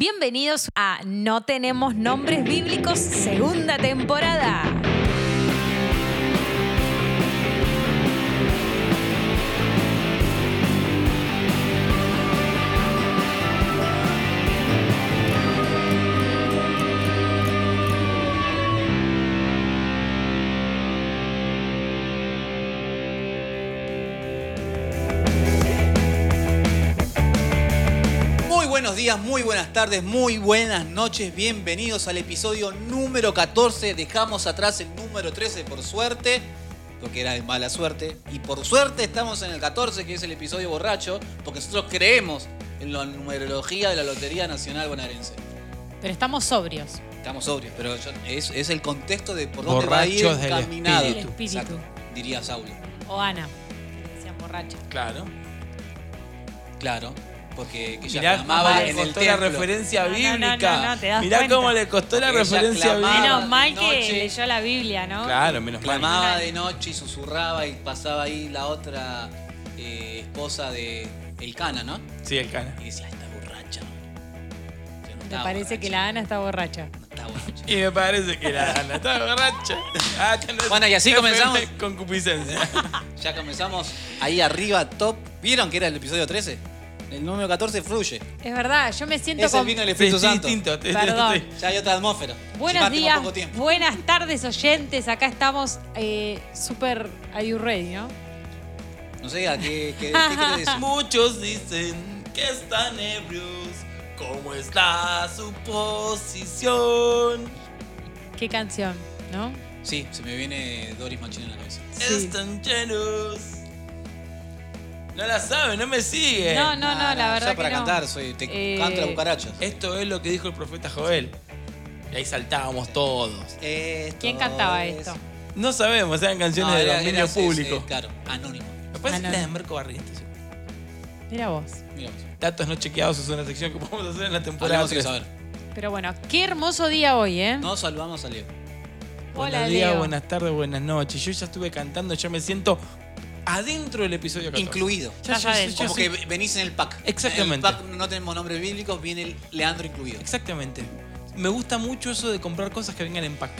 Bienvenidos a No tenemos nombres bíblicos, segunda temporada. Días, muy buenas tardes, muy buenas noches. Bienvenidos al episodio número 14. Dejamos atrás el número 13 por suerte, porque era de mala suerte. Y por suerte estamos en el 14, que es el episodio borracho, porque nosotros creemos en la numerología de la Lotería Nacional Bonaerense. Pero estamos sobrios. Estamos sobrios, pero yo- es, es el contexto de por dónde va a ir Borrachos del encaminado. espíritu. Del espíritu. Exacto, diría Saulo. O Ana, que decían borracha. Claro. Claro, porque que ella Mirá clamaba cómo le en el costó la templo. referencia No, no, no, bíblica. no, no, te das Mirá cuenta. cómo le costó la Ella referencia clamaba. bíblica. Menos mal que noche. leyó la Biblia, ¿no? Claro, menos mal. Clamaba de noche y susurraba y pasaba ahí la otra eh, esposa de El Cana, ¿no? Sí, el cana. Y decía, está borracha. Yo no Me estaba parece borracha, que la Ana está borracha. No estaba borracha. Y me parece que la Ana está borracha. Ah, ya no- Bueno, y así no comenzamos. Concupiscencia. Ya comenzamos ahí arriba, top. ¿Vieron que era el episodio 13? El número 14 fluye. Es verdad, yo me siento Es el con... vino del Espíritu sí, Santo. distinto. Perdón. Ya hay otra atmósfera. Buenos Encima tengo días, poco tiempo. buenas tardes oyentes. Acá estamos eh, súper Are you ready, ¿no? No sé, ¿a qué, qué, qué quiere decir? Muchos dicen que están ebrios. ¿Cómo está su posición? ¿Qué canción, no? Sí, se me viene Doris Machín en la cabeza. Sí. Están llenos. No la sabe, no me sigue. No, no, no, la verdad Ya que para no. cantar, soy, te Eh, canto las cucarachas. Esto es lo que dijo el profeta Joel. Y ahí saltábamos todos. Esto ¿Quién cantaba es- esto? No sabemos, eran canciones No, de era- dominio era- público. es- es- claro, anónimo. Me parece Ah, no. la de Marco Barrientos. Mira vos. Mira vos. Datos no chequeados es una sección que podemos hacer en la temporada Hablemos sin 3. saber. Pero bueno, qué hermoso día hoy, ¿eh? Nos saludamos a Leo. Buenos Hola, días, Leo. buenas tardes, buenas noches. Yo ya estuve cantando, ya me siento adentro del episodio 14. Incluido. Ya, ya- ya- adentro. ya Como que venís en el pack. Exactamente. En el pack no tenemos nombres bíblicos, viene el Leandro incluido. Exactamente. Me gusta mucho eso de comprar cosas que vengan en pack.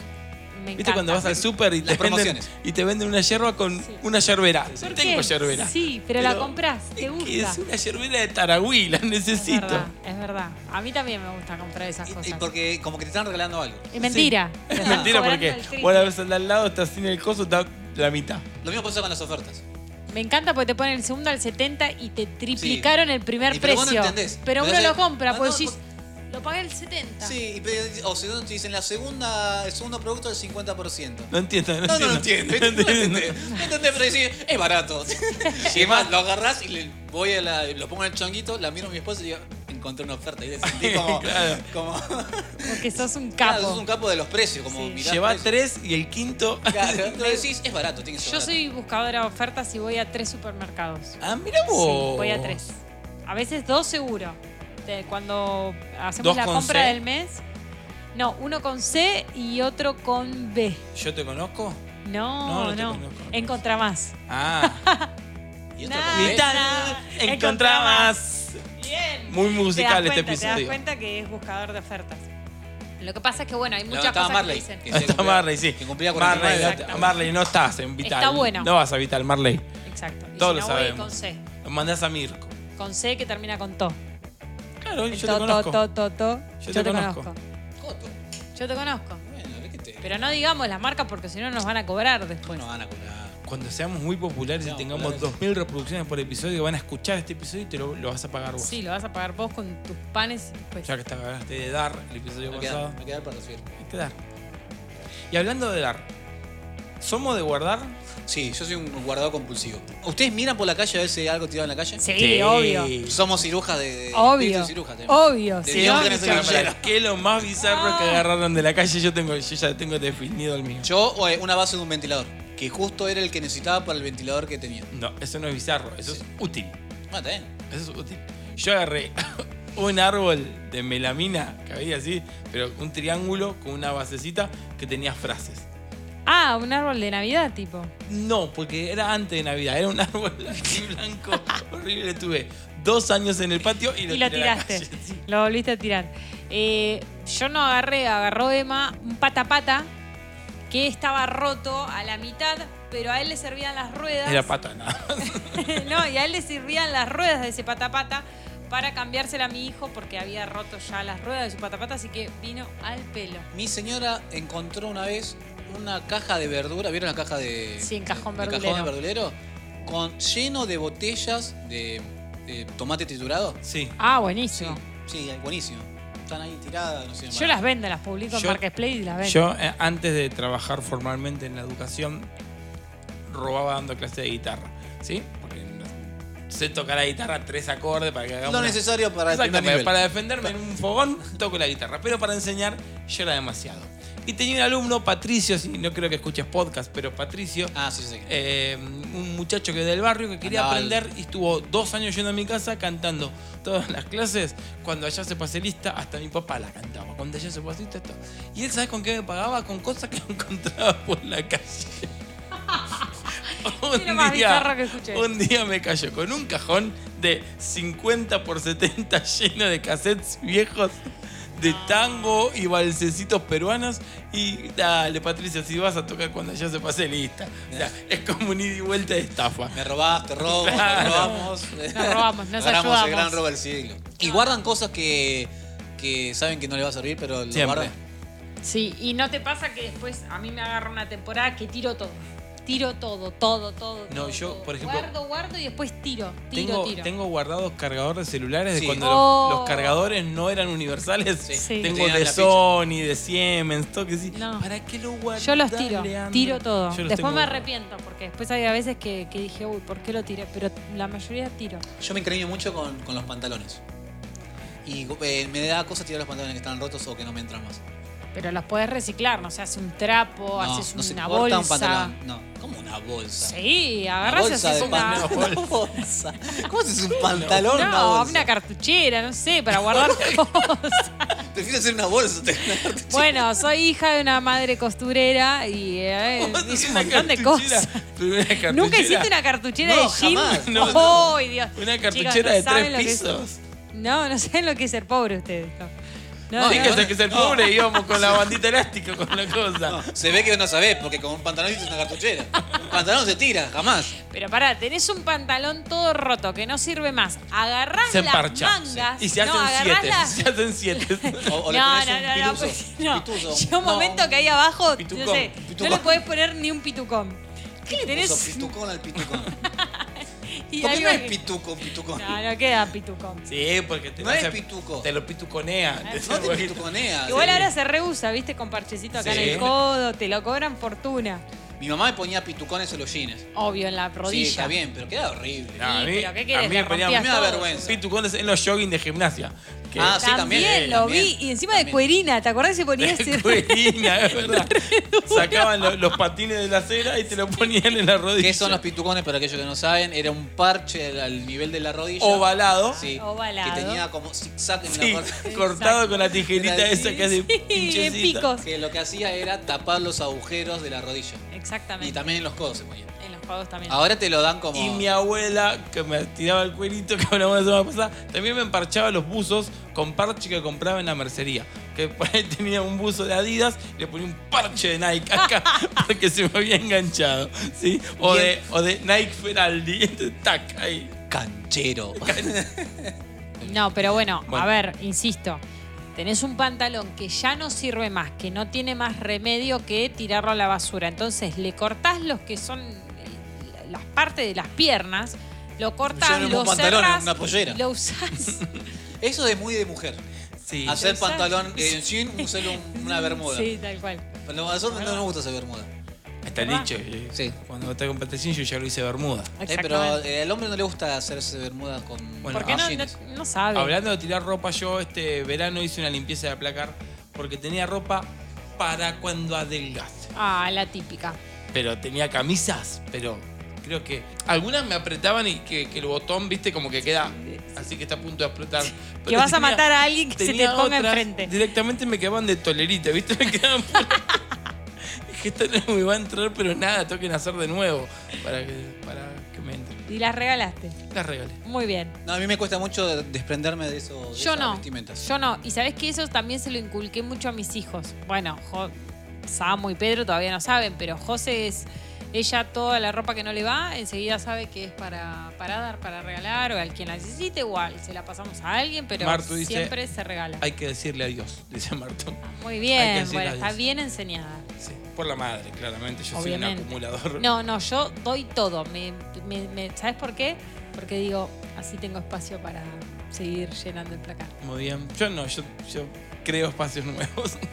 Me ¿Viste encanta. cuando vas al súper y, Las te venden- promociones. y te venden una yerba con Sí. una yerbera? ¿Por Tengo qué? yerbera. Sí, pero, la compras, te es gusta. es una yerbera de Taragüí, la Es necesito. verdad, es verdad. A mí también me gusta comprar esas cosas. y porque como que te están regalando algo. Es mentira. Es mentira cobrando porque triple. vos la ves al de al lado, estás sin el coso, está la mitad. Lo mismo pasa con las ofertas. Me encanta porque te ponen el segundo al 70 y te triplicaron el primer Y pero vos no precio. entendés. Pero Pero uno lo compra, no, porque no, decís, lo pagué el 70. Sí, o si no te dicen la segunda, el segundo producto del 50%. No entiendo, no, No, no lo entiendo. entiendo. No entiendo. entendés, no entendés, pero decís, es barato. Y además lo agarrás y le voy a la, lo pongo en el chonguito, la miro a mi esposa y digo, encontré una oferta. Y le sentí como. Claro. como Porque sos un Claro, capo. sos un capo de los precios. Como Sí. Lleva precios. tres y el quinto. Claro, lo decís, es barato, tiene que ser Yo barato. soy buscadora de ofertas y voy a tres supermercados. Ah, mira Sí, vos. voy a tres. A veces dos seguro. De- cuando hacemos ¿Dos la con compra C? del mes. No, uno con C y otro con B. ¿Yo te conozco? No, No, no. no te conozco. Encontra más. Ah. Y con B, más. Bien. Muy musical te das este cuenta, Te das episodio. cuenta que es buscador de ofertas. Lo que pasa es que, bueno, hay muchas cosas Marley. que dicen. que está Marley, sí. Que cumplía Marley, 49. no, Exacto. Marley, no estás en Vital. Está bueno. No vas a Vital, Marley. Exacto. Y Todos si lo no, voy sabemos. con C. Lo mandás a Mirko. Con C que termina con to. Claro, El yo to, te conozco. to, to, to, to. Yo Yo, te te conozco. conozco. Coto. Yo te conozco. Bueno, te. Pero no digamos las marcas porque si no nos van a cobrar después. no van a cobrar. Cuando seamos muy populares y tengamos populares. 2.000 reproducciones por episodio, van a escuchar este episodio y te lo, lo vas a pagar vos. Sí, lo vas a pagar vos con tus panes. Pues. Ya que te acabaste de dar el episodio Me pasado. me queda para recibir. Hay que dar. Y hablando de dar, ¿somos de guardar? Sí, yo soy un guardador compulsivo. ¿Ustedes miran por la calle a ver si hay algo tirado en la calle? Sí, obvio. Somos cirujas de. de Obvio. espíritu ciruja, tenemos. Obvio. De Dios no, que lo llena. ¿Qué es lo más bizarro que Ah. agarraron de la calle? Yo tengo, yo ya tengo definido el mío. Yo, eh, una base de un ventilador. Que justo era el que necesitaba para el ventilador que tenía. No, eso no es bizarro, eso es útil. Ah, está bien. Eso es útil. Yo agarré un árbol de melamina que había así, pero un triángulo con una basecita que tenía frases. Ah, un árbol de Navidad, tipo. No, porque era antes de Navidad, era un árbol así blanco horrible. Tuve dos años en el patio y lo, Y lo tiré a la tiraste. calle, sí. Lo volviste a tirar. Eh, yo no agarré, agarró Emma un patapata que estaba roto a la mitad, pero a él le servían las ruedas. Era pata nada. no, y a él le servían las ruedas de ese patapata para cambiársela a mi hijo porque había roto ya las ruedas de su patapata, así que vino al pelo. Mi señora encontró una vez una caja de verdura, ¿vieron la caja de, Sí, en cajón de- de verdulero. cajón verdulero? Con, lleno de botellas de, de tomate triturado. Sí. Ah, Sí, buenísimo. sí, buenísimo. Están ahí tiradas, no sé. Yo las vendo, las publico en Yo- Marketplace y las vendo. Yo, eh, antes de trabajar formalmente en la educación, robaba dando clases de guitarra. ¿Sí? Porque no- sé tocar la guitarra tres acordes para que hagamos. Lo una- necesario para el primer nivel. para defenderme en un fogón, toco la guitarra. Pero para enseñar, yo era demasiado. Y tenía un alumno, Patricio, si no creo que escuches podcast, pero Patricio, Ah, sí, sí. sí. eh, un muchacho que del barrio que quería Andaba al- aprender y estuvo dos años yendo a mi casa cantando todas las clases. Cuando allá se pase lista, hasta mi papá la cantaba. Cuando allá se pase lista, esto. Y él, ¿sabes con qué me pagaba? Con cosas que encontraba por la calle. Es lo más bizarro que escuché. un día me cayó con un cajón de 50 por 70 lleno de cassettes viejos de tango y balsecitos peruanos. Y dale, Patricia, si vas a tocar cuando ya se pase lista. O sea, es como un ida y vuelta de estafa. Me robaste, robo, Claro. robamos. Nos robamos, nos Agarramos ayudamos. el gran robo del siglo. Y guardan cosas que, que saben que no les va a servir, pero lo Siempre. guardan. Sí, y no te pasa que después a mí me agarra una temporada que tiro todo. Tiro todo, todo, todo. No, todo, yo, todo. por ejemplo- Guardo, guardo y después tiro, tiro, Tengo, tiro. tengo guardados cargadores de celulares de cuando Oh. los, los cargadores no eran universales. Sí. Sí. Tengo de. Sony, de Siemens, todo que sí. No. ¿Para qué lo guardas? Yo los tiro, tiro todo. Yo los Después tengo me arrepiento porque después hay a veces que, que dije, uy, ¿por qué lo tiré? Pero la mayoría tiro. Yo me encariño mucho con, con los pantalones. Y eh, me da cosa tirar los pantalones que están rotos o que no me entran más. Pero los podés reciclar, no sé, haces un trapo, no, haces no una bolsa. un pantalón. No, ¿cómo una bolsa? Sí, Una agarrás y haces una. bolsa. ¿Cómo haces un pantalón? una No, bolsa? una cartuchera, no sé, para guardar cosas. Prefiero hacer una bolsa. Bueno, soy hija de una madre costurera y eh, ¿Cómo hice haces un una montón de cosas. ¿Nunca hiciste una cartuchera No, de jean? jamás. No, no. ¡Ay, Dios! Una cartuchera de tres lo que es- pisos. No, no saben lo que es ser pobre ustedes. No, no, No, Sí, no. que hay que ser No. pobre, íbamos con la bandita elástica, con la cosa. No, se ve que no sabés, porque con un pantalón hiciste una cartuchera. Un pantalón se tira, jamás. Pero pará, tenés un pantalón todo roto que no sirve más. Agarrás Se las emparcha. mangas. Y se hacen no, agarrás siete. las- Se hacen siete. O, o le no, no, un no, pues, no. Llega un No, momento que ahí abajo, Pitucón, no sé, pitucón. no le podés poner ni un pitucón. ¿Qué le Tenés- puso pitucón al pitucón? y ¿Por qué no es que- pituco, pitucón? No, no queda pitucón. Sí, porque te No lo es pituco. Te lo pituconea. No te pituconea. Igual Sí. ahora se rehúsa, viste, con parchecito acá Sí. en el codo, te lo cobran fortuna. Mi mamá me ponía pitucones en los jeans. Obvio, en la rodilla. Sí, está bien, pero queda horrible. No, a Sí, mí, pero ¿qué querés? a mí me rompías me da vergüenza. pitucones en los jogging de gimnasia. Ah, sí, también, también, lo también. vi. Y encima de cuerina, ¿te acordás que se ponía ese? Cuerina, es verdad. Sacaban lo- los patines de la acera y te lo ponían en la rodilla. ¿Qué son los pitucones para aquellos que no saben? Era un parche al nivel de la rodilla. Ovalado. Sí. Ovalado. Que tenía como zigzag en Sí, la parte. cortado con la tijerita Era esa que hace Sí, picos. Que lo que hacía era tapar los agujeros de la rodilla. Exactamente. Y también en los codos se ponía. En los también. Ahora te lo dan como. Y mi abuela, que me tiraba el cuerito, que hablamos la semana pasada, también me emparchaba los buzos con parche que compraba en la mercería. Que por ahí tenía un buzo de Adidas y le ponía un parche de Nike acá porque se me había enganchado. ¿sí? O, de, o de Nike Feraldi. Entonces, tac, ahí. Canchero. No, pero bueno, Bueno. a ver, insisto. Tenés un pantalón que ya no sirve más, que no tiene más remedio que tirarlo a la basura. Entonces le cortás los que son las partes de las piernas, lo un lo cerrás, una pollera. lo usás. Eso es muy de mujer. Sí. Hacer pantalón en jean, usar un- una bermuda. Sí, tal cual. Pero a nosotros no nos gusta hacer bermuda. Está ¿Verdad? dicho. eh, Sí. Cuando te con patecín yo ya lo hice Bermuda. Eh, pero eh, al hombre no le gusta hacerse bermuda con Bueno, ¿Por qué no, no, jeans. no sabe? Hablando de tirar ropa, yo este verano hice una limpieza de placar porque tenía ropa para cuando adelgace. Ah, la típica. Pero tenía camisas, pero creo que algunas me apretaban y que, que el botón, viste, como que queda así que está a punto de explotar. Que vas a matar a alguien que se te ponga otras, enfrente. Directamente me quedaban de tolerita, viste, me quedaban por- que esto no me va a entrar, pero nada, tengo que nacer de nuevo para que, para que me entre. Y las regalaste. Las regalé. Muy bien. No, a mí me cuesta mucho desprenderme de eso. de Yo esas no. vestimentas. Yo no. Y sabes que eso también se lo inculqué mucho a mis hijos. Bueno, Jo- Samu y Pedro todavía no saben, pero José es. Ella toda la ropa que no le va, enseguida sabe que es para, para dar, para regalar, o al quien la necesite, igual. Se la pasamos a alguien, pero Martu dice, siempre se regala. Hay que decirle adiós, dice Marto. Muy bien, bueno, está bien enseñada. Sí, por la madre, claramente. Yo Obviamente. soy un acumulador. No, no, yo doy todo. Me, me- me- ¿Sabes por qué? Porque digo, así tengo espacio para seguir llenando el placar. Muy bien. Yo no, yo, yo creo espacios nuevos.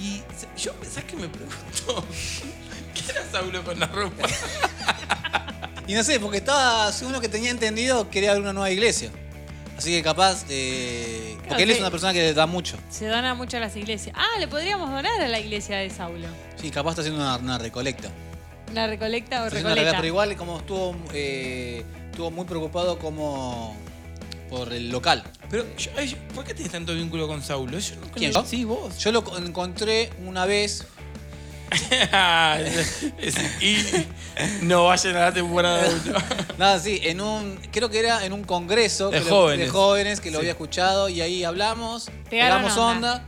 y yo, ¿sabes qué me pregunto? ¿Qué era Saulo con la ropa? Y no sé, porque estaba, según lo que tenía entendido, quería abrir una nueva iglesia. Así que capaz, eh, porque Claro, él es que- una persona que da mucho. Se dona mucho a las iglesias. Ah, le podríamos donar a la iglesia de Saulo. Sí, capaz está haciendo una, una recolecta. Una recolecta o Está haciendo una recoleta. recolecta, pero igual como estuvo, eh, estuvo muy preocupado como por el local. Pero, yo- ay, ¿por qué tienes tanto vínculo con Saulo? Yo nunca ¿Quién, yo? Sí, vos. Yo lo co- encontré una vez, Es- y no vayan a la temporada 1. nada, sí, en un, creo que era en un congreso De que lo- jóvenes. de jóvenes que lo Sí. había escuchado y ahí hablamos, Pegaron pegamos onda. onda.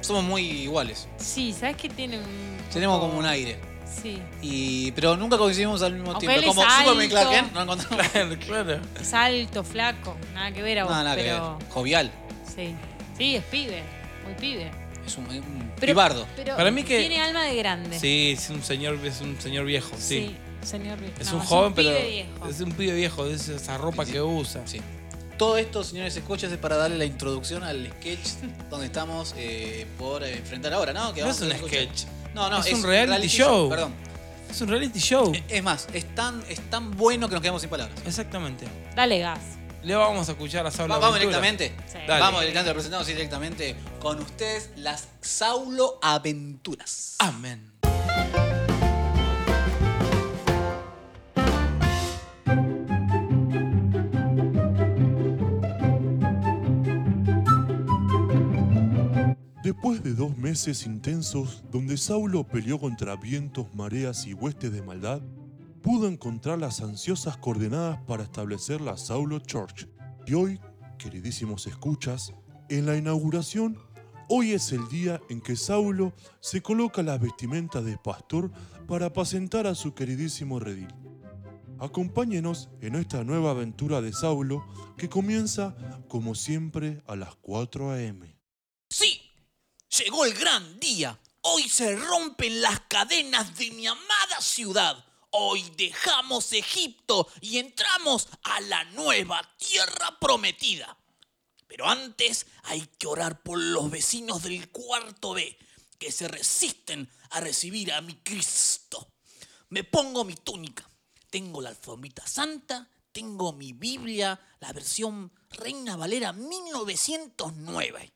Somos muy iguales. Sí, ¿sabes qué tiene un. Tenemos poco- como un aire. Sí. Y, pero nunca coincidimos al mismo Aunque tiempo. él es Como Superman y alto. Clark Kent, no encontramos. Claro. Es alto, flaco. Nada que ver a vos. Nada, nada que pero. ver. Jovial. Sí. Sí, es pibe. Muy pibe. Es un, un Pero, pibardo. pero Para mí que- Tiene alma de grande. Sí, es un señor, es un señor viejo, sí. señor viejo. Es No, un joven, pibe pero viejo. es un pibe viejo, de esa- ropa Sí, sí. que usa. Sí. Todo esto, señores escuchas, es para darle la introducción al sketch donde estamos eh, por eh, enfrentar ahora, ¿no? Que No vamos es un escuchar. sketch. No, no, Es un reality show. Perdón. Es un reality show. Es más, es tan, es tan bueno que nos quedamos sin palabras. Exactamente. Dale gas. Le vamos a escuchar a Saulo Va- vamos Aventura. directamente. Sí. Dale. Vamos directamente, lo presentamos directamente con ustedes las Saulo Aventuras. Amén. Después de dos meses intensos donde Saulo peleó contra vientos, mareas y huestes de maldad, pudo encontrar las ansiosas coordenadas para establecer la Saulo Church. Y hoy, queridísimos escuchas, en la inauguración, hoy es el día en que Saulo se coloca la vestimenta de pastor para apacentar a su queridísimo redil. Acompáñenos en esta nueva aventura de Saulo que comienza, como siempre, a las 4 a.m. Sí, llegó el gran día. Hoy se rompen las cadenas de mi amada ciudad. Hoy dejamos Egipto y entramos a la nueva tierra prometida. Pero antes hay que orar por los vecinos del cuarto B que se resisten a recibir a mi Cristo. Me pongo mi túnica, tengo la alfombrita santa, tengo mi Biblia, la versión Reina Valera 1909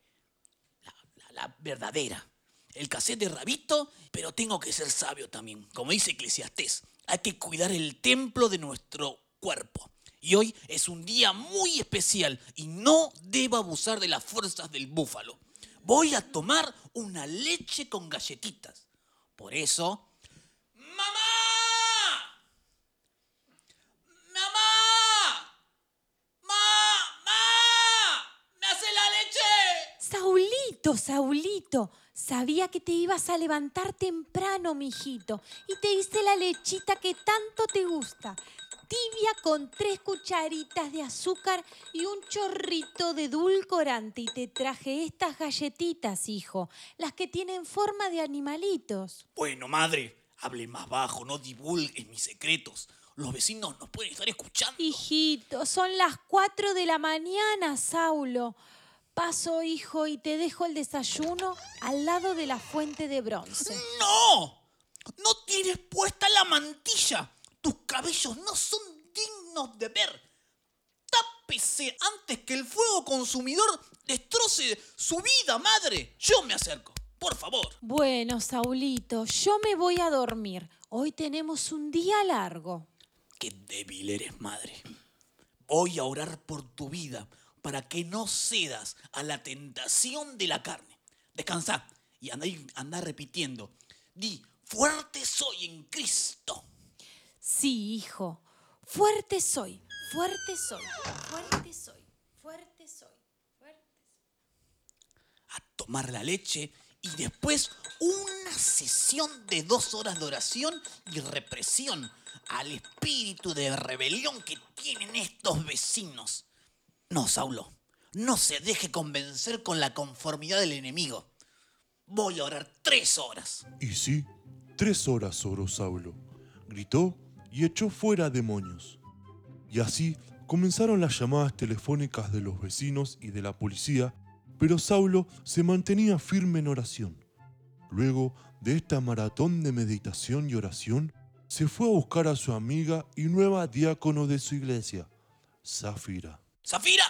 verdadera. El cassette de Rabito, pero tengo que ser sabio también. Como dice Eclesiastés, hay que cuidar el templo de nuestro cuerpo. Y hoy es un día muy especial y no debo abusar de las fuerzas del búfalo. Voy a tomar una leche con galletitas. Por eso... ¡Mamá! ¡Mamá! ¡Mamá! ¡Me hace la leche! Saulito, Saulito, sabía que te ibas a levantar temprano, mijito, y te hice la lechita que tanto te gusta. Tibia con tres cucharitas de azúcar y un chorrito de edulcorante. Y te traje estas galletitas, hijo, las que tienen forma de animalitos. Bueno, madre, hable más bajo, no divulgues mis secretos. Los vecinos nos pueden estar escuchando. Hijito, son las cuatro de la mañana, Saulo. Paso, hijo, y te dejo el desayuno al lado de la fuente de bronce. ¡No! No tienes puesta la mantilla. Tus cabellos no son dignos de ver. Tápese antes que el fuego consumidor destroce su vida, madre. Yo me acerco, por favor. Bueno, Saulito, yo me voy a dormir. Hoy tenemos un día largo. Qué débil eres, madre. Voy a orar por tu vida para que no cedas a la tentación de la carne. Descansa Y andá, andá repitiendo. Di, fuerte soy en Cristo. Sí, hijo. Fuerte soy, fuerte soy, fuerte soy, fuerte soy, fuerte a tomar la leche y después una sesión de dos horas de oración y represión al espíritu de rebelión que tienen estos vecinos. No, Saulo, no se deje convencer con la conformidad del enemigo. Voy a orar tres horas. Y sí, tres horas oró Saulo. Gritó y echó fuera demonios. Y así comenzaron las llamadas telefónicas de los vecinos y de la policía, pero Saulo se mantenía firme en oración. Luego de esta maratón de meditación y oración, se fue a buscar a su amiga y nueva diácono de su iglesia, Zafira. ¡Zafira!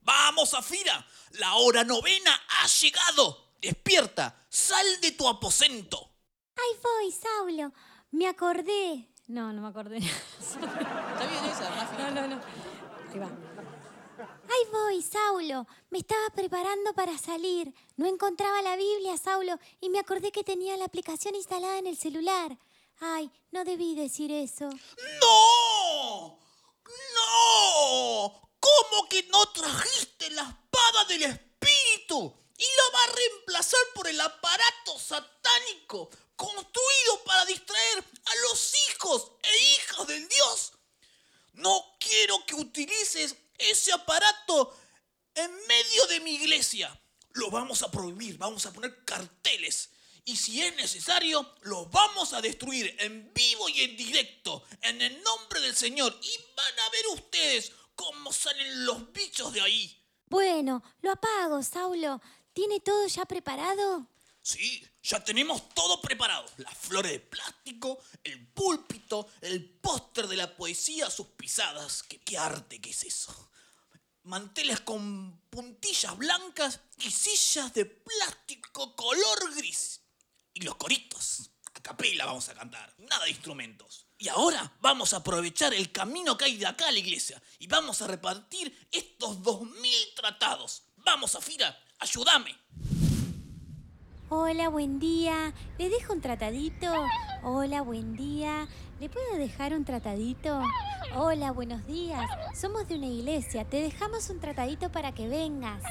¡Vamos, Zafira! La hora novena ha llegado. Despierta, sal de tu aposento. Ahí voy, Saulo. Me acordé. No, no me acordé. Está bien esa, más No, no, no. Ahí va. Ahí voy, Saulo. Me estaba preparando para salir. No encontraba la Biblia, Saulo, y me acordé que tenía la aplicación instalada en el celular. Ay, no debí decir eso. ¡No! ¡No! ¿Cómo que no trajiste la espada del Espíritu? Y la va a reemplazar por el aparato satánico construido para distraer a los hijos e hijas del Dios. No quiero que utilices ese aparato en medio de mi iglesia. Lo vamos a prohibir, vamos a poner carteles. Y si es necesario, lo vamos a destruir en vivo y en directo, en el nombre del Señor. Y van a ver ustedes cómo salen los bichos de ahí. Bueno, lo apago, Saulo. ¿Tiene todo ya preparado? Sí, ya tenemos todo preparado. Las flores de plástico, el púlpito, el póster de la poesía, sus pisadas. ¿Qué, qué arte que es eso? Manteles con puntillas blancas y sillas de plástico color gris. Y los coritos. A capela vamos a cantar. Nada de instrumentos. Y ahora vamos a aprovechar el camino que hay de acá a la iglesia y vamos a repartir estos dos mil tratados. Vamos, Zafira, ayúdame. Hola, buen día. ¿Le dejo un tratadito? Hola, buen día. ¿Le puedo dejar un tratadito? Hola, buenos días. Somos de una iglesia. Te dejamos un tratadito para que vengas.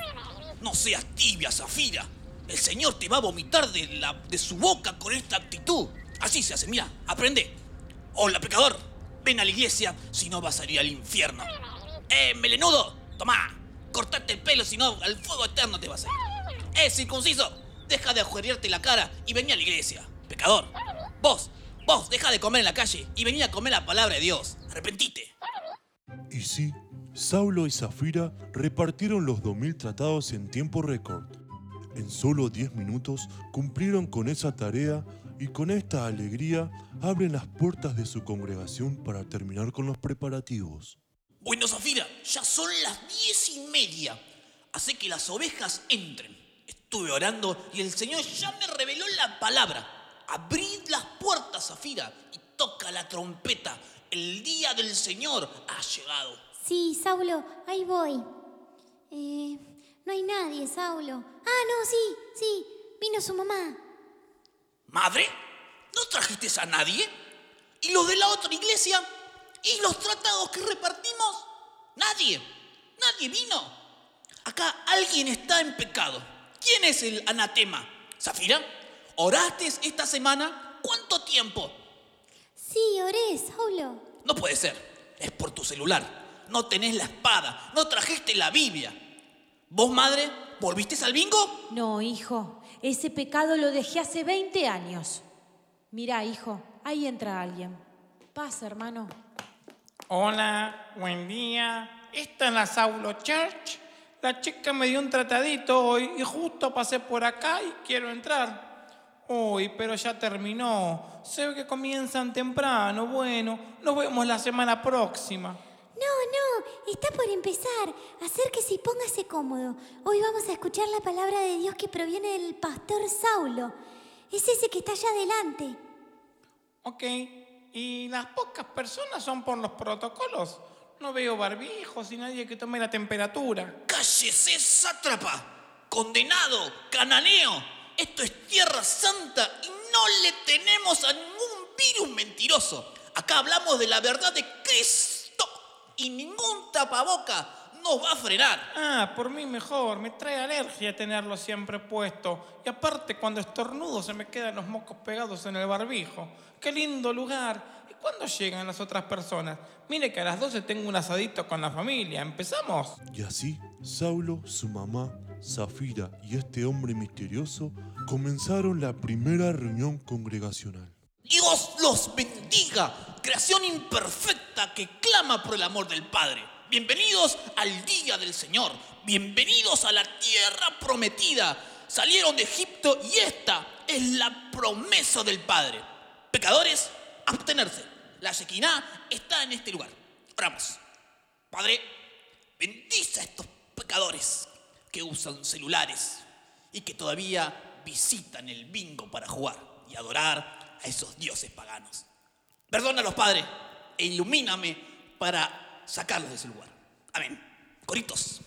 No seas tibia, Zafira. El Señor te va a vomitar de, la, de su boca con esta actitud. Así se hace, mira, aprende. Hola, pecador. Ven a la iglesia, si no vas a ir al infierno. ¡Eh, melenudo! Tomá, cortate el pelo, si no, al fuego eterno te vas a ir. ¡Eh, circunciso! Deja de agujerearte la cara y vení a la iglesia. Pecador. Vos, vos, deja de comer en la calle y vení a comer la palabra de Dios. Arrepentite. Y sí, Saulo y Zafira repartieron los 2000 tratados en tiempo récord. En solo 10 minutos cumplieron con esa tarea y con esta alegría abren las puertas de su congregación para terminar con los preparativos. Bueno, Zafira, ya son las diez y media. Hace que las ovejas entren. Estuve orando y el Señor ya me reveló la palabra. Abrid las puertas, Zafira, y toca la trompeta. El día del Señor ha llegado. Sí, Saulo, ahí voy. Eh, no hay nadie, Saulo. Ah, no, sí, sí. Vino su mamá. Madre, ¿no trajiste a nadie? ¿Y los de la otra iglesia? ¿Y los tratados que repartimos? Nadie. Nadie vino. Acá alguien está en pecado. ¿Quién es el anatema? ¿Zafira? ¿Oraste esta semana? ¿Cuánto tiempo? Sí, oré, Saulo. No puede ser. Es por tu celular. No tenés la espada. No trajiste la Biblia. ¿Vos, madre, volviste al bingo? No, hijo, ese pecado lo dejé hace 20 años. Mira, hijo, ahí entra alguien. Pasa, hermano. Hola, buen día. Esta es la Saulo Church. La chica me dio un tratadito hoy y justo pasé por acá y quiero entrar. Uy, pero ya terminó. Se ve que comienzan temprano. Bueno, nos vemos la semana próxima. No, no, está por empezar. Acérquese y póngase cómodo. Hoy vamos a escuchar la palabra de Dios que proviene del pastor Saulo. Es ese que está allá adelante. Ok, ¿y las pocas personas son por los protocolos? No veo barbijos y nadie que tome la temperatura. ¡Cállese, sátrapa! ¡Condenado! ¡Cananeo! Esto es Tierra Santa y no le tenemos a ningún virus mentiroso. Acá hablamos de la verdad de Cristo y ningún tapaboca nos va a frenar. Ah, por mí mejor. Me trae alergia tenerlo siempre puesto. Y aparte, cuando estornudo se me quedan los mocos pegados en el barbijo. Qué lindo lugar. ¿Y cuándo llegan las otras personas? Mire que a las 12 tengo un asadito con la familia. ¿Empezamos? Y así, Saulo, su mamá, Zafira y este hombre misterioso comenzaron la primera reunión congregacional. Dios los bendiga, creación imperfecta que clama por el amor del Padre. Bienvenidos al día del Señor, bienvenidos a la tierra prometida. Salieron de Egipto y esta es la promesa del Padre. Pecadores, abstenerse. La Shekinah está en este lugar. Oramos. Padre, bendice a estos pecadores que usan celulares y que todavía visitan el bingo para jugar y adorar a esos dioses paganos. Perdónalos, Padre, e ilumíname para sacarlos de ese lugar. Amén. Coritos.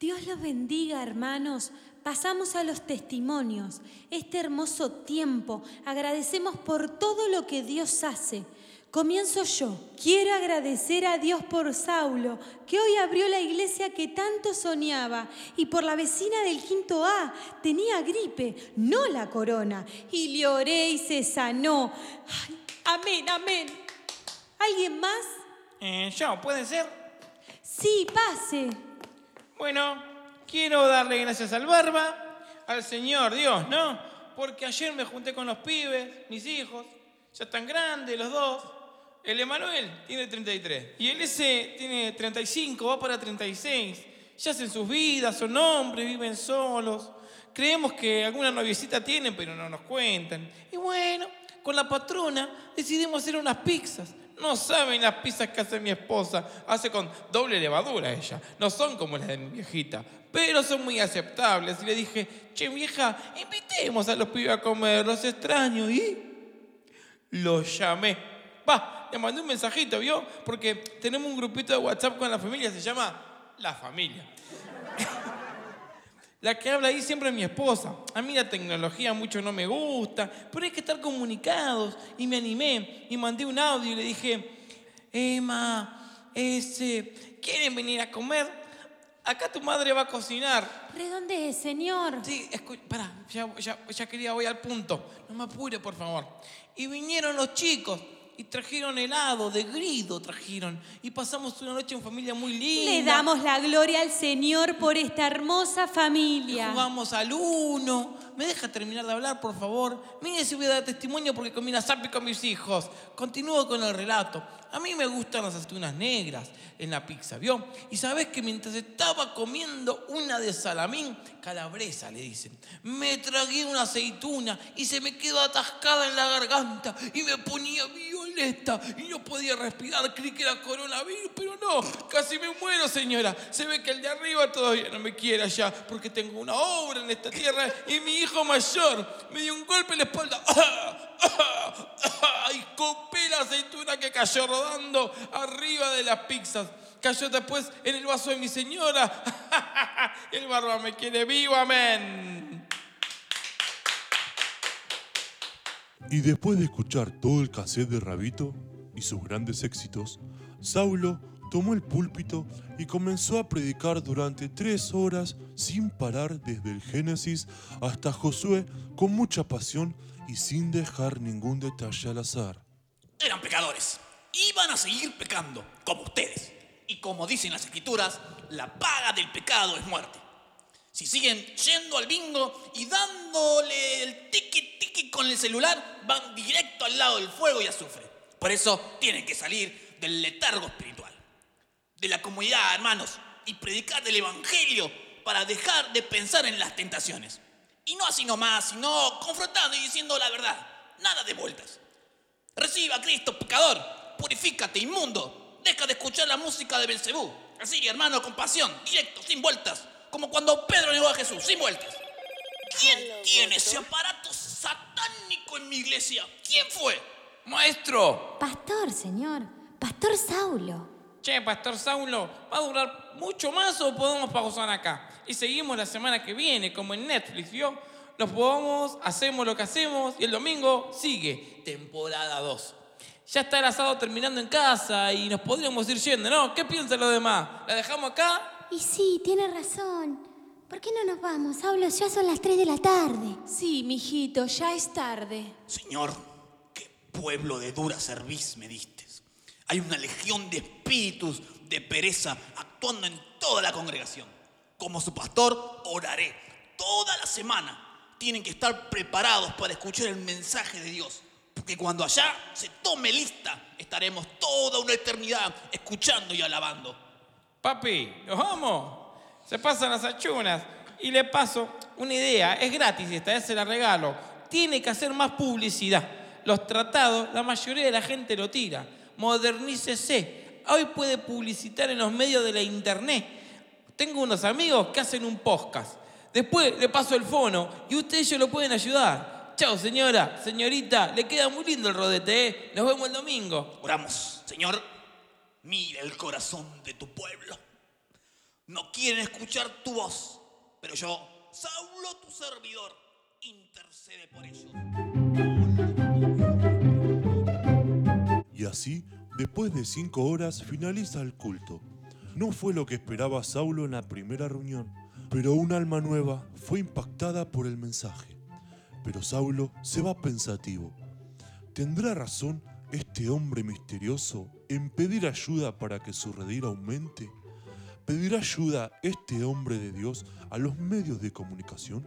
Dios los bendiga, hermanos. Pasamos a los testimonios. Este hermoso tiempo. Agradecemos por todo lo que Dios hace. Comienzo yo. Quiero agradecer a Dios por Saulo, que hoy abrió la iglesia que tanto soñaba, y por la vecina del quinto A. Tenía gripe, no la corona, y le oré y se sanó. Ay, amén, amén. ¿Alguien más? Eh, yo, ¿puede ser? Sí, pase. Bueno, quiero darle gracias al Barba, al Señor Dios, ¿no? Porque ayer me junté con los pibes, mis hijos, ya están grandes los dos. El Emanuel tiene 33 y el ese tiene 35, va para 36. Ya hacen sus vidas, son hombres, viven solos. Creemos que alguna noviecita tienen, pero no nos cuentan. Y bueno, con la patrona decidimos hacer unas pizzas. No saben las pizzas que hace mi esposa. Hace con doble levadura ella. No son como las de mi viejita, pero son muy aceptables. Y le dije, che vieja, invitemos a los pibes a comer, los extraño. Y los llamé. Va, le mandé un mensajito, ¿vio? Porque tenemos un grupito de WhatsApp con la familia, se llama La Familia. La que habla ahí siempre es mi esposa. A mí la tecnología mucho no me gusta, pero hay que estar comunicados. Y me animé y mandé un audio y le dije, Emma, ese, ¿quieren venir a comer? Acá tu madre va a cocinar. Redondee, señor. Sí, pará, ya, ya, ya quería, voy al punto. No me apure, por favor. Y vinieron los chicos y trajeron helado de grido, trajeron. Y pasamos una noche en familia muy linda. Le damos la gloria al Señor por esta hermosa familia. Jugamos al uno. ¿Me deja terminar de hablar, por favor? Mire si voy a dar testimonio porque comí una zapi con mis hijos. Continúo con el relato. A mí me gustan las aceitunas negras en la pizza, ¿vio? Y sabes que mientras estaba comiendo una de salamín, calabresa le dicen, me tragué una aceituna y se me quedó atascada en la garganta y me ponía violeta y no podía respirar. Creí que era coronavirus, pero no, casi me muero, señora. Se ve que el de arriba todavía no me quiere allá porque tengo una obra en esta tierra y mi hijo mayor me dio un golpe en la espalda. Y copé la aceituna que cayó rodando arriba de las pizzas. Cayó después en el vaso de mi señora. El barba me quiere vivo, amén. Y después de escuchar todo el cassette de Rabito y sus grandes éxitos, Saulo tomó el púlpito y comenzó a predicar durante tres horas sin parar desde el Génesis hasta Josué con mucha pasión y sin dejar ningún detalle al azar. Eran pecadores. Iban a seguir pecando, como ustedes. Y como dicen las escrituras, la paga del pecado es muerte. Si siguen yendo al bingo y dándole el tiki tiki con el celular, van directo al lado del fuego y azufre. Por eso tienen que salir del letargo espiritual, de la comunidad, hermanos, y predicar del evangelio para dejar de pensar en las tentaciones. Y no así nomás, sino confrontando y diciendo la verdad. Nada de vueltas. Reciba a Cristo, pecador. Purifícate, inmundo. Deja de escuchar la música de Belcebú. Así, hermano, con pasión, directo, sin vueltas. Como cuando Pedro negó a Jesús, sin vueltas. ¿Quién tiene ese aparato satánico en mi iglesia? ¿Quién fue? Maestro. Pastor, señor. Pastor Saulo. Che, Pastor Saulo, ¿va a durar mucho más o podemos pausar acá? Y seguimos la semana que viene, como en Netflix, ¿vio? Nos podamos, hacemos lo que hacemos y el domingo sigue, temporada 2. Ya está el asado terminando en casa y nos podríamos ir yendo, ¿no? ¿Qué piensan los demás? ¿La dejamos acá? Y sí, tiene razón. ¿Por qué no nos vamos, Saulo? Ya son las 3 de la tarde. Sí, mijito, ya es tarde. Señor, qué pueblo de dura cerviz me diste. Hay una legión de espíritus de pereza actuando en toda la congregación. Como su pastor, oraré toda la semana. Tienen que estar preparados para escuchar el mensaje de Dios. Porque cuando allá se tome lista, estaremos toda una eternidad escuchando y alabando. Papi, nos vamos. Se pasan las achunas. Y le paso una idea. Es gratis esta vez se la regalo. Tiene que hacer más publicidad. Los tratados, la mayoría de la gente lo tira. Modernícese. Hoy puede publicitar en los medios de la internet. Tengo unos amigos que hacen un podcast. Después le paso el fono y ustedes ellos lo pueden ayudar. Chao, señora, señorita. Le queda muy lindo el rodete, ¿eh? Nos vemos el domingo. Oramos, Señor, mira el corazón de tu pueblo. No quieren escuchar tu voz, pero yo, Saulo, tu servidor, intercede por ellos. Así, después de cinco horas, finaliza el culto. No fue lo que esperaba Saulo en la primera reunión, pero un alma nueva fue impactada por el mensaje. Pero Saulo se va pensativo. ¿Tendrá razón este hombre misterioso en pedir ayuda para que su redil aumente? ¿Pedirá ayuda este hombre de Dios a los medios de comunicación?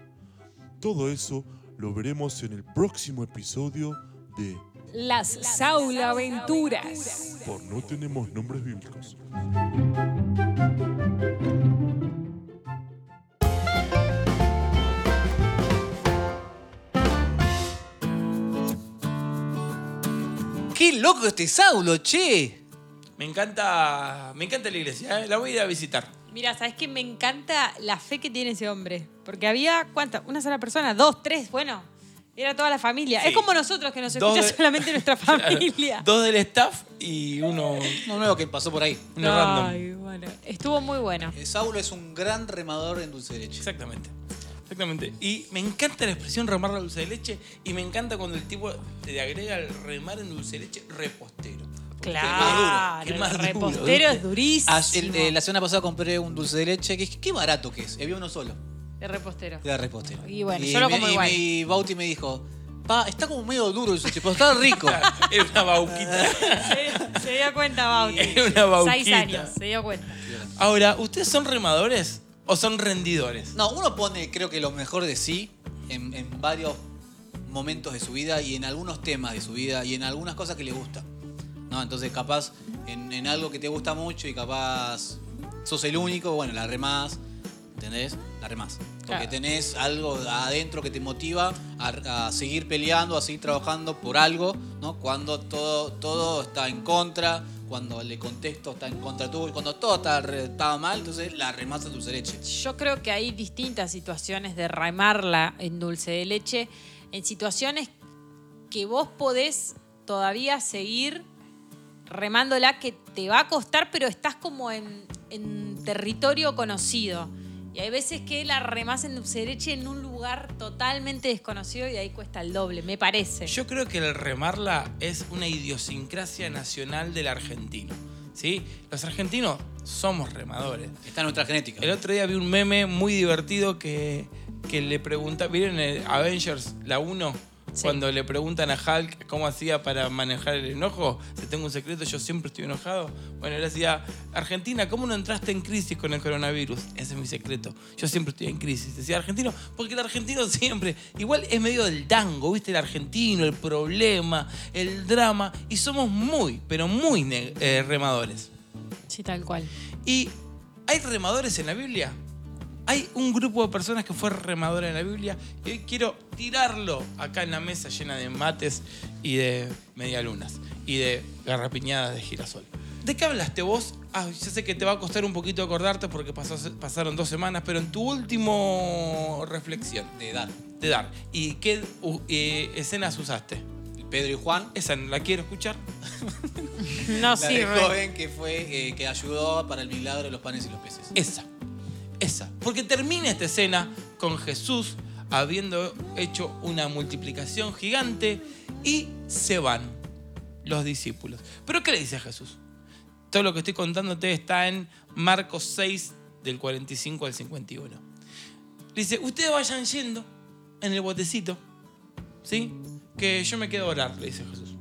Todo eso lo veremos en el próximo episodio de Las Saulo Aventuras. Por no tenemos nombres bíblicos. ¡Qué loco este Saulo, che! Me encanta, me encanta la iglesia, ¿eh? la voy a ir a visitar. Mira, ¿sabes qué? Me encanta la fe que tiene ese hombre. Porque había, ¿cuántas? ¿Una sola persona? ¿Dos? ¿Tres? Bueno, era toda la familia. Sí. Es como nosotros, que nos Dos escucha de- solamente nuestra Claro, familia. Dos del staff y uno, Uno nuevo que pasó por ahí. uno random. Ay, bueno. Estuvo muy bueno. Eh, Saulo es un gran remador en dulce de leche. Exactamente. Exactamente. Y me encanta la expresión remar la dulce de leche y me encanta cuando el tipo te agrega el remar en dulce de leche repostero. Claro, el repostero es durísimo. El- eh, la semana pasada compré un dulce de leche. que Qué barato que es. Había uno solo. El repostero. De repostero. Y bueno, yo lo mi- como y igual. mi Bauti me dijo, pa, está como medio duro el dulce, pero está rico. Es una bauquita. Se, se dio cuenta, Bauti. Es una bauquita. Seis años, se dio cuenta. Ahora, ¿ustedes son remadores o son rendidores? No, uno pone, creo que lo mejor de sí en, en varios momentos de su vida y en algunos temas de su vida y en algunas cosas que le gustan. ¿no? Entonces, capaz en, en algo que te gusta mucho y capaz sos el único, bueno, la remás, ¿entendés? La remás. Porque Claro. tenés algo adentro que te motiva a, a seguir peleando, a seguir trabajando por algo, ¿no? Cuando todo, todo está en contra, cuando el contexto está en contra tuyo, cuando todo está, está mal, entonces la remás en dulce de leche. Yo creo que hay distintas situaciones de remarla en dulce de leche, en situaciones que vos podés todavía seguir remándola, que te va a costar, pero estás como en, en territorio conocido. Y hay veces que la remás en dulce de leche en un lugar totalmente desconocido y ahí cuesta el doble, me parece. Yo creo que el remarla es una idiosincrasia nacional del argentino. ¿sí? Los argentinos somos remadores. Está en nuestra genética. El otro día vi un meme muy divertido que, que le pregunta, ¿vieron el Avengers, la 1? Sí. Cuando le preguntan a Hulk cómo hacía para manejar el enojo, si tengo un secreto, yo siempre estoy enojado. Bueno, él decía, Argentina, ¿cómo no entraste en crisis con el coronavirus? Ese es mi secreto. Yo siempre estoy en crisis. Decía argentino, porque el argentino siempre, igual es medio del tango, ¿viste? El argentino, el problema, el drama, y somos muy, pero muy eh, remadores. Sí, tal cual. ¿Y hay remadores en la Biblia? Hay un grupo de personas que fue remadora en la Biblia y hoy quiero tirarlo acá en la mesa llena de mates y de medialunas y de garrapiñadas de girasol. ¿De qué hablaste vos? Ah, ya sé que te va a costar un poquito acordarte porque pasó- pasaron dos semanas, pero en tu último reflexión De edad. de dar, ¿y qué uh, eh, escenas usaste? Pedro y Juan. Esa no la quiero escuchar. No La joven que fue eh, que ayudó para el milagro de los panes y los peces. Esa. Porque termina esta escena con Jesús habiendo hecho una multiplicación gigante y se van los discípulos. ¿Pero qué le dice Jesús? Todo lo que estoy contándote está en Marcos 6 del 45 al 51. Le dice, ustedes vayan yendo en el botecito, ¿sí? Que yo me quedo a orar, le dice Jesús.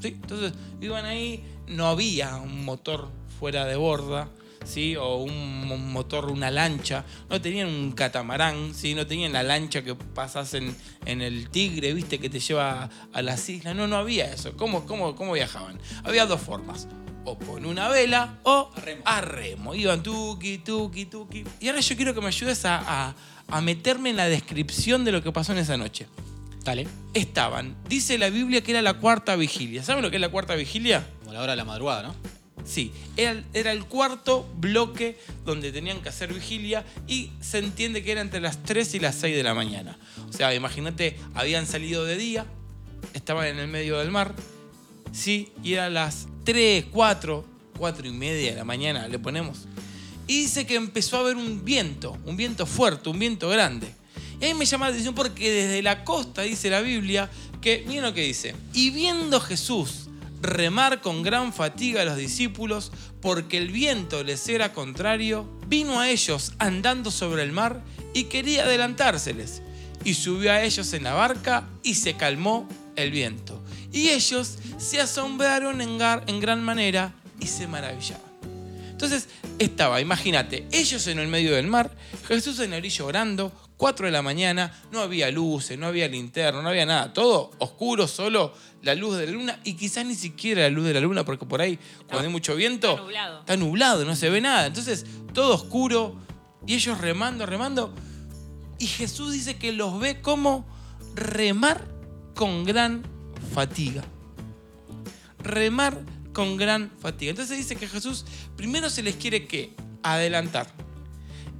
¿Sí? Entonces iban ahí, no había un motor fuera de borda, ¿sí? O un mo- motor, una lancha, no tenían un catamarán, ¿sí? No tenían la lancha que pasas en, en el Tigre, ¿viste? Que te lleva a las islas, no, no había eso. ¿Cómo, cómo, cómo viajaban? Había dos formas, o con una vela o A remo. a remo. Iban tuki, tuki, tuki. Y ahora yo quiero que me ayudes a, a- a meterme en la descripción de lo que pasó en esa noche Dale. estaban. Dice la Biblia que era la cuarta vigilia. ¿Saben lo que es la cuarta vigilia? Como la hora de la madrugada, ¿no? Sí, era, el cuarto bloque donde tenían que hacer vigilia y se entiende que era entre las 3 y las 6 de la mañana. O sea, imagínate, habían salido de día, estaban en el medio del mar, sí, y eran las 3, 4, 4 y media de la mañana, le ponemos. Y dice que empezó a haber un viento, un viento fuerte, un viento grande. Y ahí me llama la atención porque desde la costa dice la Biblia que, miren lo que dice, y viendo Jesús remar con gran fatiga a los discípulos porque el viento les era contrario, vino a ellos andando sobre el mar y quería adelantárseles. Y subió a ellos en la barca y se calmó el viento. Y ellos se asombraron en, en gran manera y se maravillaban. Entonces estaba, imagínate, ellos en el medio del mar, Jesús en la orilla orando, 4 de la mañana, no había luces, no había linterna, no había nada, todo oscuro, solo la luz de la luna y quizás ni siquiera la luz de la luna porque por ahí cuando hay mucho viento está nublado. está nublado, no se ve nada. Entonces todo oscuro y ellos remando, remando y Jesús dice que los ve como remar con gran fatiga remar con gran fatiga. Entonces dice que Jesús primero se les quiere que adelantar.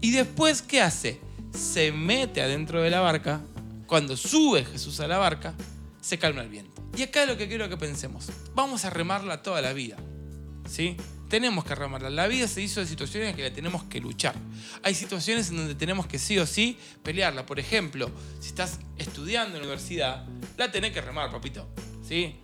Y después, ¿qué hace? Se mete adentro de la barca. Cuando sube Jesús a la barca, se calma el viento. Y acá es lo que quiero que pensemos. Vamos a remarla toda la vida. ¿Sí? Tenemos que remarla. La vida se hizo de situaciones en que la tenemos que luchar. Hay situaciones en donde tenemos que sí o sí pelearla. Por ejemplo, si estás estudiando en la universidad, la tenés que remar, papito. ¿Sí?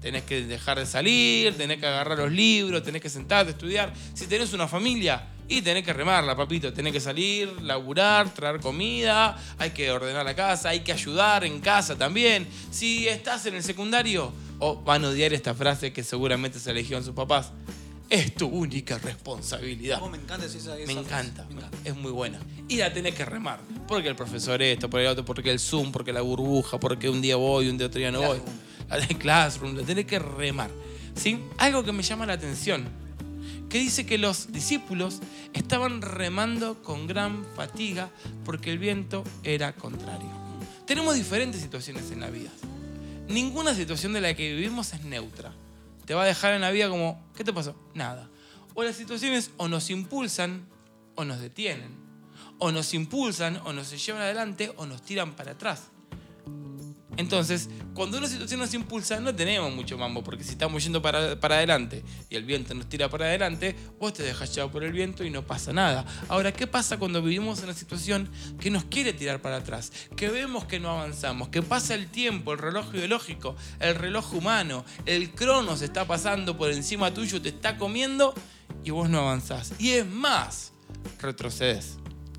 Tenés que dejar de salir, tenés que agarrar los libros, tenés que sentarte a estudiar. Si tenés una familia, y tenés que remarla, papito. Tenés que salir, laburar, traer comida, hay que ordenar la casa, hay que ayudar en casa también. Si estás en el secundario, o van a odiar esta frase que seguramente se eligió en sus papás, es tu única responsabilidad. ¿Cómo me encanta esa, esa Me frase? encanta, Me encanta. es muy buena. Y la tenés que remar. Porque el profesor esto, porque el otro, porque el Zoom, porque la burbuja, porque un día voy, un día otro día no voy. La de Classroom, la tenés que remar. ¿Sí? Algo que me llama la atención, que dice que los discípulos estaban remando con gran fatiga porque el viento era contrario. Tenemos diferentes situaciones en la vida. Ninguna situación de la que vivimos es neutra. Te va a dejar en la vida como, ¿qué te pasó? Nada. O las situaciones o nos impulsan o nos detienen. O nos impulsan o nos llevan adelante o nos tiran para atrás. Entonces, cuando una situación nos impulsa, no tenemos mucho mambo, porque si estamos yendo para, para adelante y el viento nos tira para adelante, vos te dejas llevar por el viento y no pasa nada. Ahora, ¿qué pasa cuando vivimos en una situación que nos quiere tirar para atrás? Que vemos que no avanzamos, que pasa el tiempo, el reloj biológico, el reloj humano, el cronos está pasando por encima tuyo, te está comiendo y vos no avanzás. Y es más, retrocedes.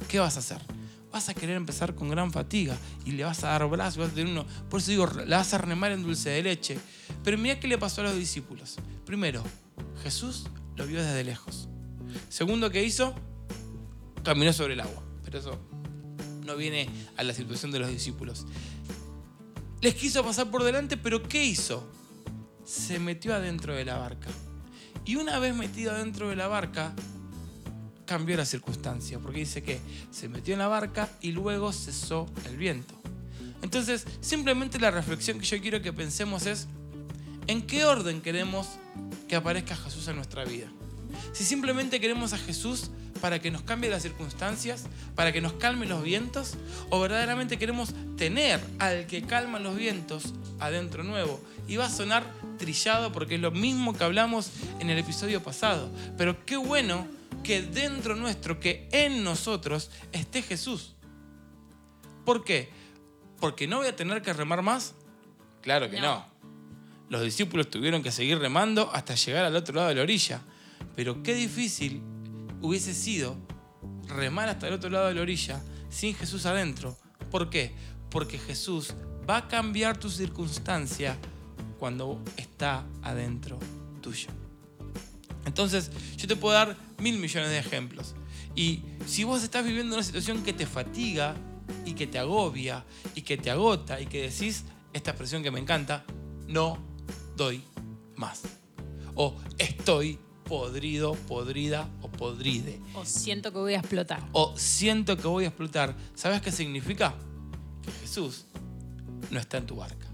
¿Qué vas a hacer? Vas a querer empezar con gran fatiga y le vas a dar brazos, vas a tener uno. Por eso digo, la vas a remar en dulce de leche. Pero mira qué le pasó a los discípulos. Primero, Jesús lo vio desde lejos. Segundo, ¿qué hizo? Caminó sobre el agua. Pero eso no viene a la situación de los discípulos. Les quiso pasar por delante, pero ¿qué hizo? Se metió adentro de la barca. Y una vez metido adentro de la barca, cambió la circunstancia, porque dice que se metió en la barca y luego cesó el viento. Entonces, simplemente la reflexión que yo quiero que pensemos es, ¿en qué orden queremos que aparezca Jesús en nuestra vida? Si simplemente queremos a Jesús para que nos cambie las circunstancias, para que nos calmen los vientos? ¿O verdaderamente queremos tener al que calma los vientos adentro nuevo? Y va a sonar trillado porque es lo mismo que hablamos en el episodio pasado. Pero qué bueno que dentro nuestro, que en nosotros esté Jesús. ¿Por qué? Porque no voy a tener que remar más. Claro que no. Los discípulos tuvieron que seguir remando hasta llegar al otro lado de la orilla. Pero qué difícil hubiese sido remar hasta el otro lado de la orilla sin Jesús adentro. ¿Por qué? Porque Jesús va a cambiar tu circunstancia cuando está adentro tuyo. Entonces, yo te puedo dar mil millones de ejemplos. Y si vos estás viviendo una situación que te fatiga y que te agobia y que te agota y que decís esta expresión que me encanta, no doy más. O estoy podrido, podrida o podride. O siento que voy a explotar. O siento que voy a explotar. ¿Sabes qué significa? Que Jesús no está en tu barca.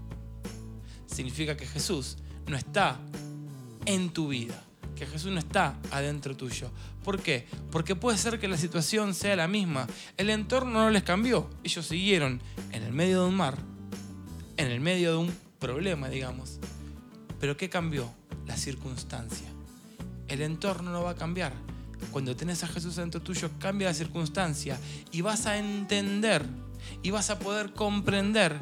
Significa que Jesús no está en tu vida. Que Jesús no está adentro tuyo. ¿Por qué? Porque puede ser que la situación sea la misma. El entorno no les cambió. Ellos siguieron en el medio de un mar. En el medio de un problema, digamos. Pero ¿qué cambió? La circunstancia. El entorno no va a cambiar. Cuando tenés a Jesús dentro tuyo, cambia la circunstancia y vas a entender y vas a poder comprender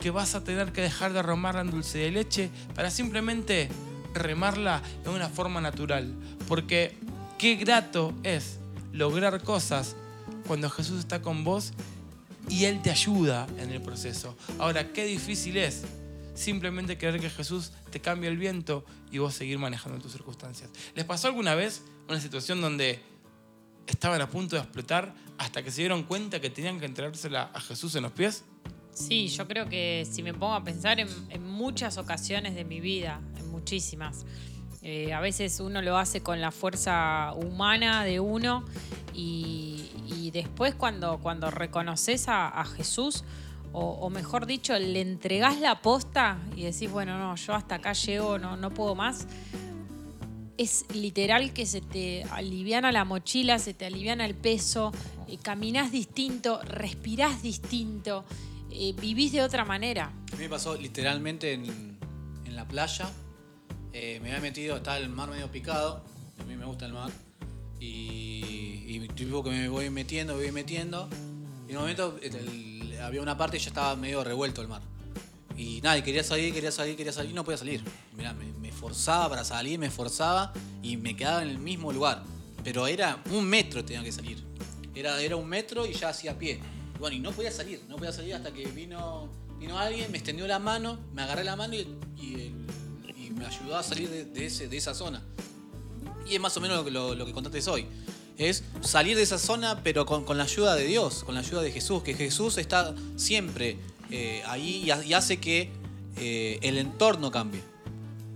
que vas a tener que dejar de remarla en dulce de leche para simplemente remarla de una forma natural. Porque qué grato es lograr cosas cuando Jesús está con vos y Él te ayuda en el proceso. Ahora, qué difícil es simplemente querer que Jesús te cambie el viento y vos seguir manejando tus circunstancias. ¿Les pasó alguna vez una situación donde estaban a punto de explotar hasta que se dieron cuenta que tenían que entregársela a Jesús en los pies? Sí, yo creo que si me pongo a pensar en, en muchas ocasiones de mi vida, en muchísimas, eh, a veces uno lo hace con la fuerza humana de uno y, después cuando, cuando reconoces a, Jesús, o, mejor dicho, le entregás la posta y decís, bueno, no, yo hasta acá llego, no, no puedo más, es literal que se te aliviana la mochila, se te aliviana el peso, eh, caminás distinto, respirás distinto, eh, vivís de otra manera. A mí me pasó literalmente en, en la playa. Eh, me había metido, estaba el mar medio picado. A mí me gusta el mar. Y, y tipo que me voy metiendo, me voy metiendo. Y en un momento había una parte y ya estaba medio revuelto el mar. Y nada, quería salir, quería salir, quería salir, no podía salir. Mirá, me, me forzaba para salir, me forzaba y me quedaba en el mismo lugar. Pero era un metro tenía que salir. Era, era un metro y ya hacía pie. Y bueno, y no podía salir, no podía salir hasta que vino, vino alguien, me extendió la mano, me agarré la mano y me ayudó a salir de, esa zona. Y es más o menos lo que, contaste hoy. Es salir de esa zona, pero con, la ayuda de Dios, con la ayuda de Jesús, que Jesús está siempre eh, ahí y, hace que eh, el entorno cambie.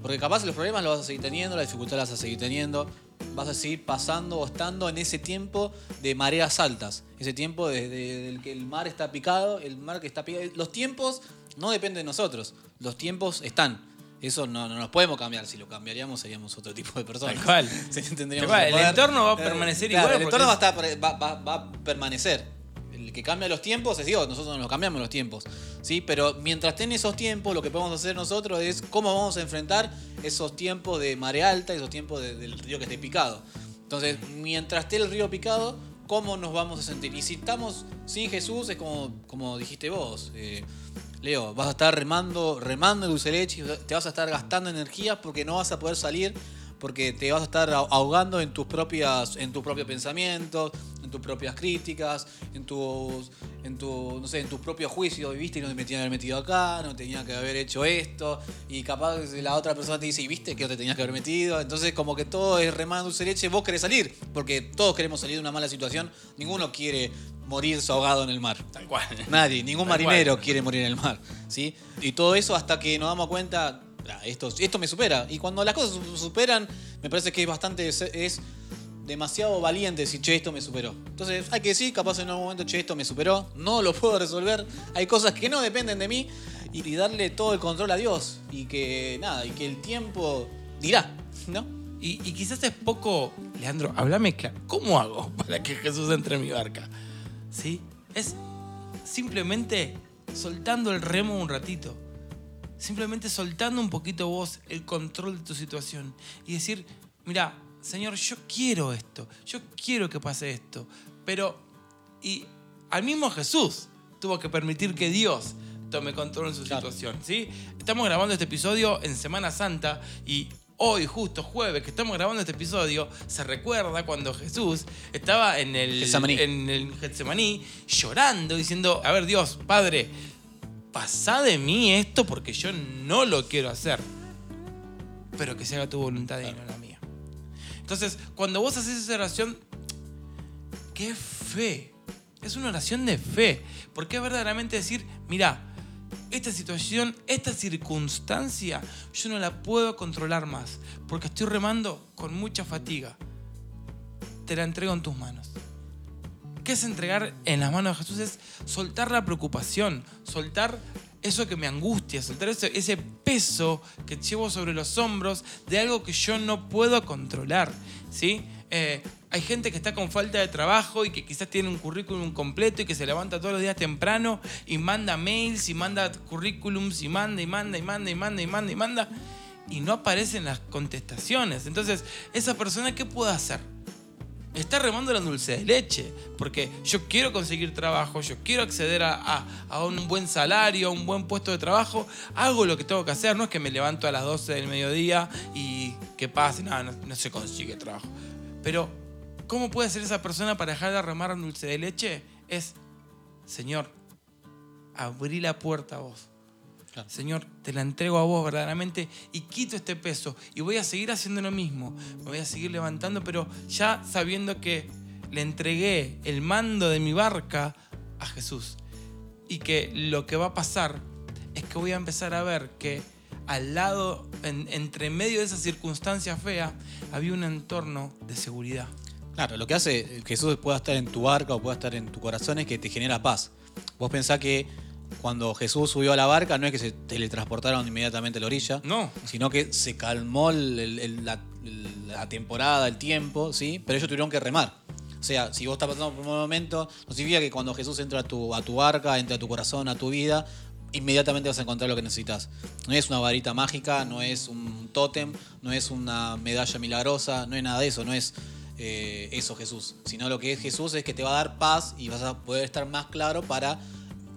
Porque capaz los problemas los vas a seguir teniendo, las dificultades las vas a seguir teniendo, vas a seguir pasando o estando en ese tiempo de mareas altas, ese tiempo del de, de que el mar está picado, el mar que está picado. Los tiempos no dependen de nosotros, los tiempos están. Eso no, no nos podemos cambiar. Si lo cambiaríamos, seríamos otro tipo de personas. Tal cual. Tendríamos Tal cual. poder, El entorno va a permanecer igual. El entorno va a, estar, va, va, va a permanecer. El que cambia los tiempos es Dios, nosotros nos cambiamos los tiempos. ¿sí? Pero mientras estén esos tiempos, lo que podemos hacer nosotros es cómo vamos a enfrentar esos tiempos de marea alta, esos tiempos de, del río que esté picado. Entonces, mientras esté el río picado, ¿cómo nos vamos a sentir? Y si estamos sin Jesús, es como, como dijiste vos. Eh, Leo, vas a estar remando, remando dulce leche, te vas a estar gastando energías porque no vas a poder salir, porque te vas a estar ahogando en tus propias, en tus propios pensamientos, en tus propias críticas, en tus, en tu, no sé, en tus propios juicios, viste, y no te me tenía que haber metido acá, no tenía que haber hecho esto, y capaz la otra persona te dice, y viste que no te tenías que haber metido, entonces como que todo es remando dulce leche, vos querés salir, porque todos queremos salir de una mala situación, ninguno quiere morirse ahogado en el mar. Tal cual. Nadie, ningún Tal marinero cual. quiere morir en el mar, ¿sí? Y todo eso hasta que nos damos cuenta, esto, esto me supera. Y cuando las cosas su- superan, me parece que es bastante, es demasiado valiente decir, che, esto me superó. Entonces hay que decir, capaz en algún momento, che, esto me superó, no lo puedo resolver, hay cosas que no dependen de mí y, y darle todo el control a Dios y que nada, y que el tiempo dirá, ¿no? Y, y quizás es poco, Leandro, háblame claro. ¿Cómo hago para que Jesús entre en mi barca? ¿Sí? Es simplemente soltando el remo un ratito. Simplemente soltando un poquito vos el control de tu situación. Y decir, mira, Señor, yo quiero esto. Yo quiero que pase esto. Pero, y al mismo Jesús tuvo que permitir que Dios tome control en su Claro. situación. ¿sí? Estamos grabando este episodio en Semana Santa y hoy, justo jueves, que estamos grabando este episodio, se recuerda cuando Jesús estaba en el Getsemaní. en el Getsemaní llorando, diciendo, a ver Dios, Padre, pasa de mí esto porque yo no lo quiero hacer, pero que se haga tu voluntad y no la mía. Entonces, cuando vos haces esa oración, qué fe. Es una oración de fe. Porque es verdaderamente decir, mira, esta situación, esta circunstancia, yo no la puedo controlar más. Porque estoy remando con mucha fatiga. Te la entrego en tus manos. ¿Qué es entregar en las manos de Jesús? Es soltar la preocupación, soltar eso que me angustia, soltar ese, peso que llevo sobre los hombros de algo que yo no puedo controlar. ¿sí? Eh, hay gente que está con falta de trabajo y que quizás tiene un currículum completo y que se levanta todos los días temprano y manda mails y manda currículums y manda y manda y manda y manda y manda y manda y no aparecen las contestaciones. Entonces, esa persona, ¿qué puede hacer? Está remando la dulce de leche, porque yo quiero conseguir trabajo, yo quiero acceder a, un buen salario, a un buen puesto de trabajo, hago lo que tengo que hacer, no es que me levanto a las 12 del mediodía y que pase, no, no se consigue trabajo. Pero, ¿cómo puede ser esa persona para dejar de remar en dulce de leche? Es, Señor, abrí la puerta a vos. Claro. Señor, te la entrego a vos verdaderamente y quito este peso y voy a seguir haciendo lo mismo. Me voy a seguir levantando, pero ya sabiendo que le entregué el mando de mi barca a Jesús. Y que lo que va a pasar es que voy a empezar a ver que al lado, en- entre medio de esa circunstancia fea, había un entorno de seguridad. Claro, lo que hace Jesús pueda estar en tu barca o pueda estar en tu corazón es que te genera paz. Vos pensás que cuando Jesús subió a la barca no es que se teletransportaron inmediatamente a la orilla, No. sino que se calmó el- el- el- la, la temporada, el tiempo, ¿sí? Pero ellos tuvieron que remar. O sea, si vos estás pasando por un momento, no significa que cuando Jesús entra a tu, a tu barca, entra a tu corazón, a tu vida, inmediatamente vas a encontrar lo que necesitas. No es una varita mágica, no es un tótem, no es una medalla milagrosa, no es nada de eso, no es eh, eso Jesús. Sino lo que es Jesús es que te va a dar paz y vas a poder estar más claro para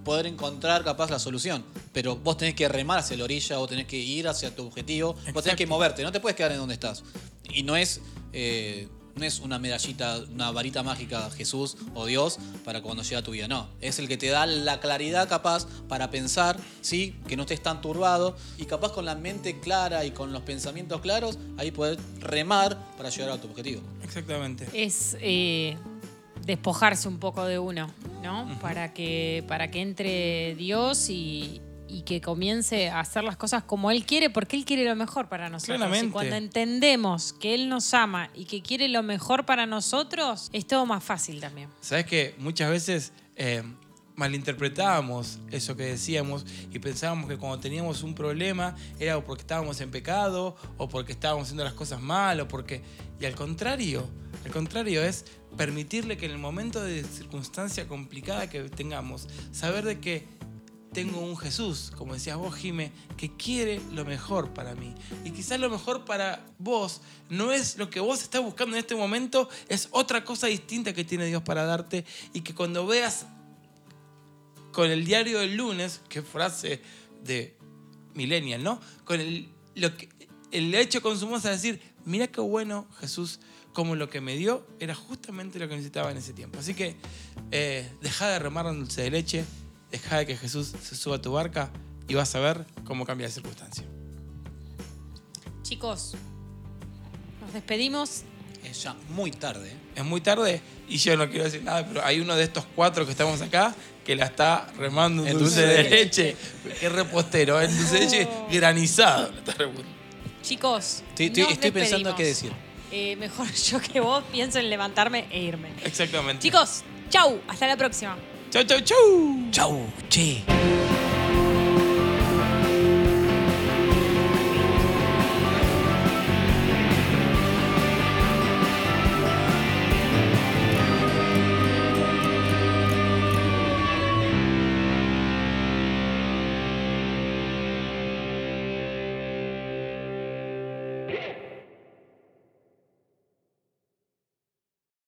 poder encontrar capaz la solución. Pero vos tenés que remar hacia la orilla o tenés que ir hacia tu objetivo. Vos tenés que moverte, no te puedes quedar en donde estás. Y no es, eh, no es una medallita, una varita mágica Jesús o Dios para cuando llega a tu vida. No, es el que te da la claridad capaz para pensar, ¿sí? que no estés tan turbado y capaz con la mente clara y con los pensamientos claros, ahí poder remar para llegar a tu objetivo. Exactamente. es eh, despojarse un poco de uno, ¿no? para, que, para que entre Dios y, y que comience a hacer las cosas como Él quiere, porque Él quiere lo mejor para nosotros. Claramente. Y cuando entendemos que Él nos ama y que quiere lo mejor para nosotros, es todo más fácil también. Sabes que muchas veces eh, malinterpretábamos eso que decíamos y pensábamos que cuando teníamos un problema era o porque estábamos en pecado o porque estábamos haciendo las cosas mal o porque y al contrario, al contrario es permitirle que en el momento de circunstancia complicada que tengamos, saber de que tengo un Jesús, como decías vos, Jime, que quiere lo mejor para mí. Y quizás lo mejor para vos no es lo que vos estás buscando en este momento, es otra cosa distinta que tiene Dios para darte. Y que cuando veas con el diario del lunes, qué frase de Millennial, ¿no? Con el, lo que, el hecho con su moza decir, mira qué bueno Jesús, como lo que me dio era justamente lo que necesitaba en ese tiempo. Así que eh, deja de remar en dulce de leche, deja de que Jesús se suba a tu barca y vas a ver cómo cambia la circunstancia. Chicos, nos despedimos. Es ya muy tarde. ¿eh? Es muy tarde y yo no quiero decir nada, pero hay uno de estos cuatro que estamos acá que la está remando en En dulce, dulce de de leche. Qué repostero, en dulce de leche granizado. Chicos, Estoy, estoy- nos estoy pensando qué decir. Eh, mejor yo que vos pienso en levantarme e irme. Exactamente. Chicos, chau, hasta la próxima. chau, chau, chau. Chau, che.